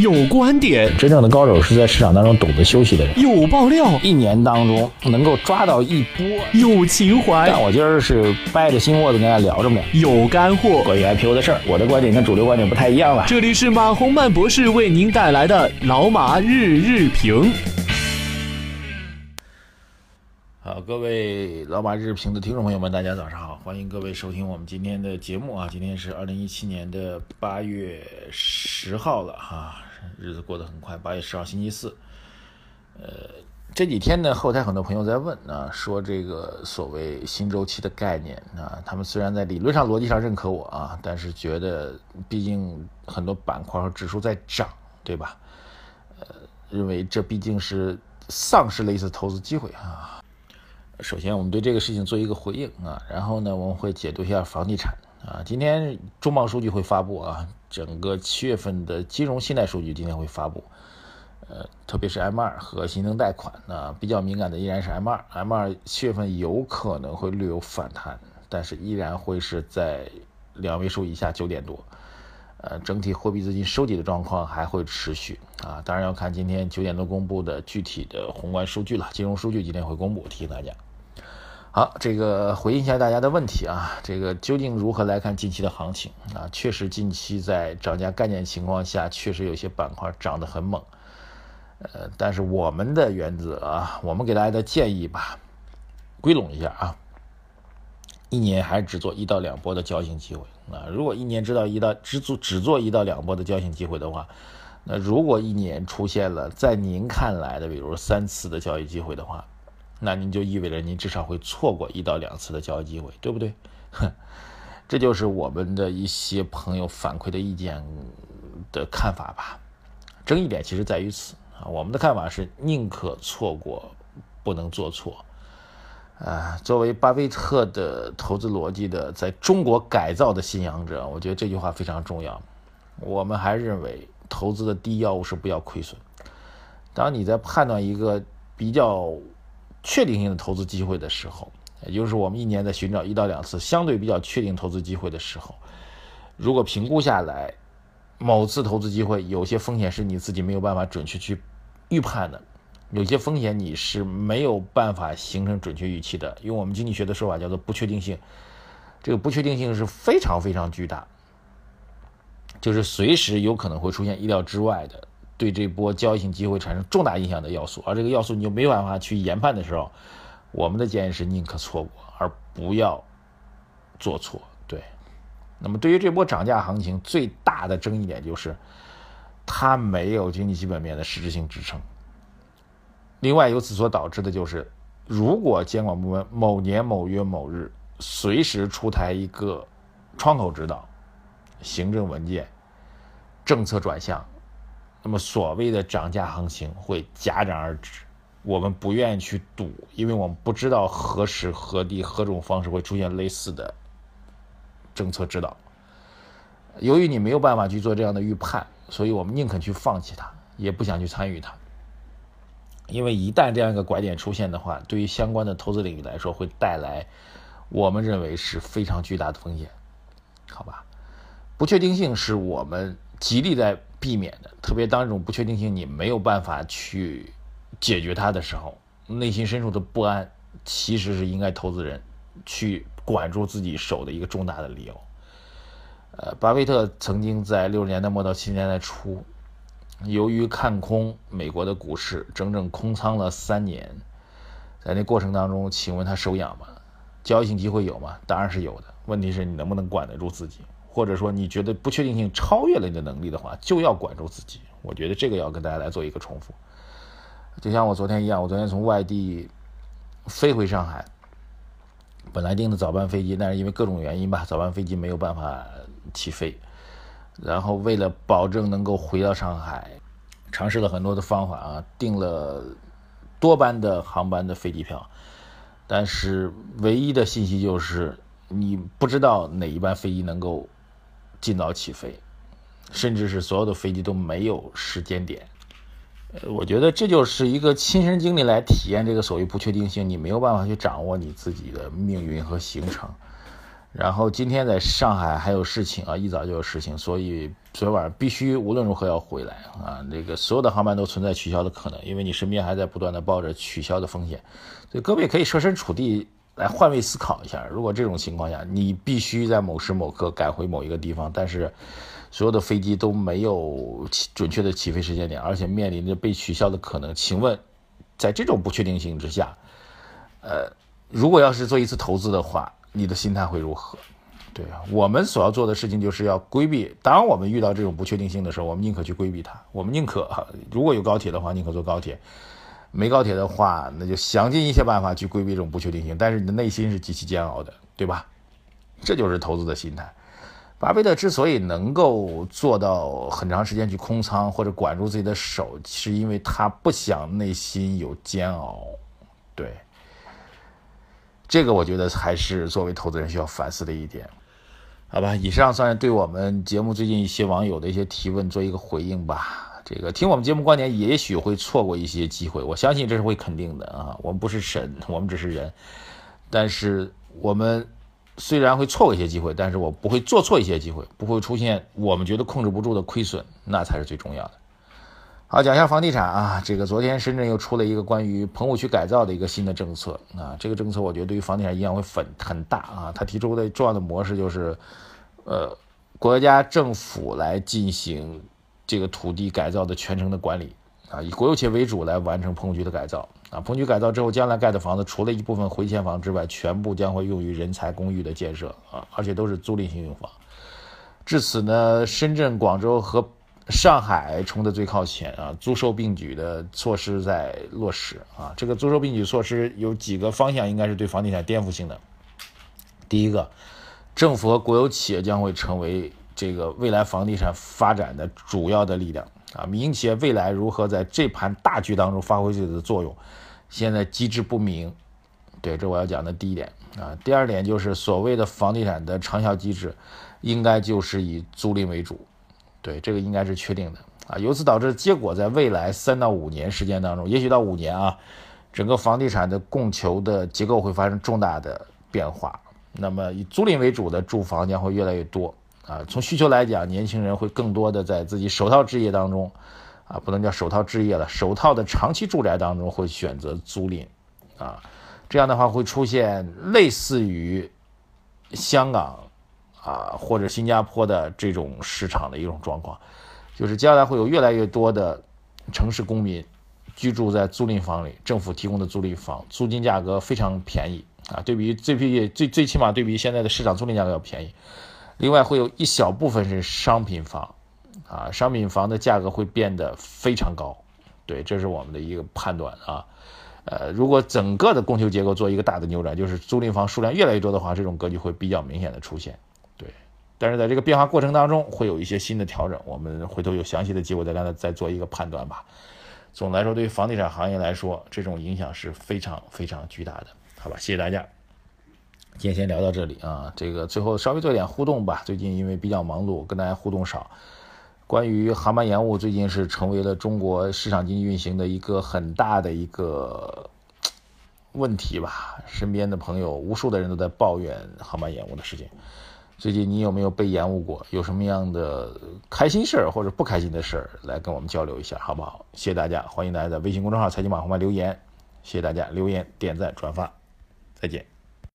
有观点，真正的高手是在市场当中懂得休息的人。有爆料，一年当中能够抓到一波。有情怀，但我今儿是掰着心窝子跟大家聊着呢。有干货，关于 IPO 的事儿，我的观点跟主流观点不太一样了。这里是马洪曼博士为您带来的老马日日评。好，各位老马日评的听众朋友们，大家早上好，欢迎各位收听我们今天的节目啊。今天是二零一七年的八月十号了哈，日子过得很快，八月十号星期四。呃，这几天呢，后台很多朋友在问啊，说这个所谓新周期的概念啊，他们虽然在理论上、逻辑上认可我啊，但是觉得毕竟很多板块和指数在涨，对吧？呃，认为这毕竟是丧失了一次投资机会啊。首先，我们对这个事情做一个回应啊，然后呢，我们会解读一下房地产啊。今天中报数据会发布啊，整个七月份的金融信贷数据今天会发布，呃，特别是 M 二和新增贷款啊，比较敏感的依然是 M 二，M 二七月份有可能会略有反弹，但是依然会是在两位数以下，九点多。呃，整体货币资金收紧的状况还会持续啊，当然要看今天九点多公布的具体的宏观数据了，金融数据今天会公布，提醒大家。好，这个回应一下大家的问题啊，这个究竟如何来看近期的行情啊？确实，近期在涨价概念情况下，确实有些板块涨得很猛。呃，但是我们的原则啊，我们给大家的建议吧，归拢一下啊，一年还只做一到两波的交易性机会啊。如果一年知道一到只做只做一到两波的交易性机会的话，那如果一年出现了在您看来的，比如三次的交易机会的话，那您就意味着您至少会错过一到两次的交易机会，对不对？哼，这就是我们的一些朋友反馈的意见的看法吧。争议点其实在于此啊，我们的看法是宁可错过，不能做错。啊，作为巴菲特的投资逻辑的在中国改造的信仰者，我觉得这句话非常重要。我们还认为，投资的第一要务是不要亏损。当你在判断一个比较。确定性的投资机会的时候，也就是我们一年在寻找一到两次相对比较确定投资机会的时候，如果评估下来，某次投资机会有些风险是你自己没有办法准确去预判的，有些风险你是没有办法形成准确预期的。用我们经济学的说法叫做不确定性，这个不确定性是非常非常巨大，就是随时有可能会出现意料之外的。对这波交易性机会产生重大影响的要素，而这个要素你就没办法去研判的时候，我们的建议是宁可错过，而不要做错。对，那么对于这波涨价行情最大的争议点就是，它没有经济基本面的实质性支撑。另外，由此所导致的就是，如果监管部门某年某月某日随时出台一个窗口指导、行政文件、政策转向。那么所谓的涨价行情会戛然而止，我们不愿意去赌，因为我们不知道何时何地何种方式会出现类似的政策指导。由于你没有办法去做这样的预判，所以我们宁肯去放弃它，也不想去参与它。因为一旦这样一个拐点出现的话，对于相关的投资领域来说，会带来我们认为是非常巨大的风险，好吧？不确定性是我们极力在。避免的，特别当这种不确定性你没有办法去解决它的时候，内心深处的不安，其实是应该投资人去管住自己手的一个重大的理由。呃，巴菲特曾经在六十年代末到七十年代初，由于看空美国的股市，整整空仓了三年，在那过程当中，请问他手痒吗？交易性机会有吗？当然是有的，问题是你能不能管得住自己？或者说你觉得不确定性超越了你的能力的话，就要管住自己。我觉得这个要跟大家来做一个重复。就像我昨天一样，我昨天从外地飞回上海，本来订的早班飞机，但是因为各种原因吧，早班飞机没有办法起飞。然后为了保证能够回到上海，尝试了很多的方法啊，订了多班的航班的飞机票，但是唯一的信息就是你不知道哪一班飞机能够。尽早起飞，甚至是所有的飞机都没有时间点。我觉得这就是一个亲身经历来体验这个所谓不确定性，你没有办法去掌握你自己的命运和行程。然后今天在上海还有事情啊，一早就有事情，所以昨天晚上必须无论如何要回来啊。这个所有的航班都存在取消的可能，因为你身边还在不断的抱着取消的风险，所以各位可以设身处地来换位思考一下，如果这种情况下你必须在某时某刻赶回某一个地方，但是所有的飞机都没有准确的起飞时间点，而且面临着被取消的可能，请问在这种不确定性之下，呃，如果要是做一次投资的话，你的心态会如何？对啊，我们所要做的事情就是要规避。当我们遇到这种不确定性的时候，我们宁可去规避它。我们宁可如果有高铁的话，宁可坐高铁；没高铁的话，那就想尽一切办法去规避这种不确定性。但是你的内心是极其煎熬的，对吧？这就是投资的心态。巴菲特之所以能够做到很长时间去空仓或者管住自己的手，是因为他不想内心有煎熬。对。这个我觉得还是作为投资人需要反思的一点，好吧？以上算是对我们节目最近一些网友的一些提问做一个回应吧。这个听我们节目观点，也许会错过一些机会，我相信这是会肯定的啊。我们不是神，我们只是人，但是我们虽然会错过一些机会，但是我不会做错一些机会，不会出现我们觉得控制不住的亏损，那才是最重要的。好，讲一下房地产啊，这个昨天深圳又出了一个关于棚户区改造的一个新的政策啊，这个政策我觉得对于房地产影响会很很大啊。他提出的重要的模式就是，呃，国家政府来进行这个土地改造的全程的管理啊，以国有企业为主来完成棚户区的改造啊。棚区改造之后，将来盖的房子除了一部分回迁房之外，全部将会用于人才公寓的建设啊，而且都是租赁性用房。至此呢，深圳、广州和上海冲的最靠前啊，租售并举的措施在落实啊。这个租售并举措施有几个方向，应该是对房地产颠覆性的。第一个，政府和国有企业将会成为这个未来房地产发展的主要的力量啊。民营企业未来如何在这盘大局当中发挥自己的作用，现在机制不明。对，这我要讲的第一点啊。第二点就是所谓的房地产的长效机制，应该就是以租赁为主。对，这个应该是确定的啊。由此导致结果，在未来三到五年时间当中，也许到五年啊，整个房地产的供求的结构会发生重大的变化。那么以租赁为主的住房将会越来越多啊。从需求来讲，年轻人会更多的在自己首套置业当中，啊，不能叫首套置业了，首套的长期住宅当中会选择租赁，啊，这样的话会出现类似于香港。啊，或者新加坡的这种市场的一种状况，就是将来会有越来越多的城市公民居住在租赁房里，政府提供的租赁房，租金价格非常便宜啊，对比最最最最起码对比现在的市场租赁价格要便宜。另外会有一小部分是商品房，啊，商品房的价格会变得非常高，对，这是我们的一个判断啊。呃，如果整个的供求结构做一个大的扭转，就是租赁房数量越来越多的话，这种格局会比较明显的出现。对，但是在这个变化过程当中，会有一些新的调整，我们回头有详细的结果再让他再做一个判断吧。总的来说，对于房地产行业来说，这种影响是非常非常巨大的，好吧？谢谢大家，今天先聊到这里啊。这个最后稍微做点互动吧，最近因为比较忙碌，跟大家互动少。关于航班延误，最近是成为了中国市场经济运行的一个很大的一个问题吧。身边的朋友，无数的人都在抱怨航班延误的事情。最近你有没有被延误过？有什么样的开心事儿或者不开心的事儿，来跟我们交流一下，好不好？谢谢大家，欢迎大家在微信公众号“财经马红漫”留言，谢谢大家留言、点赞、转发，再见。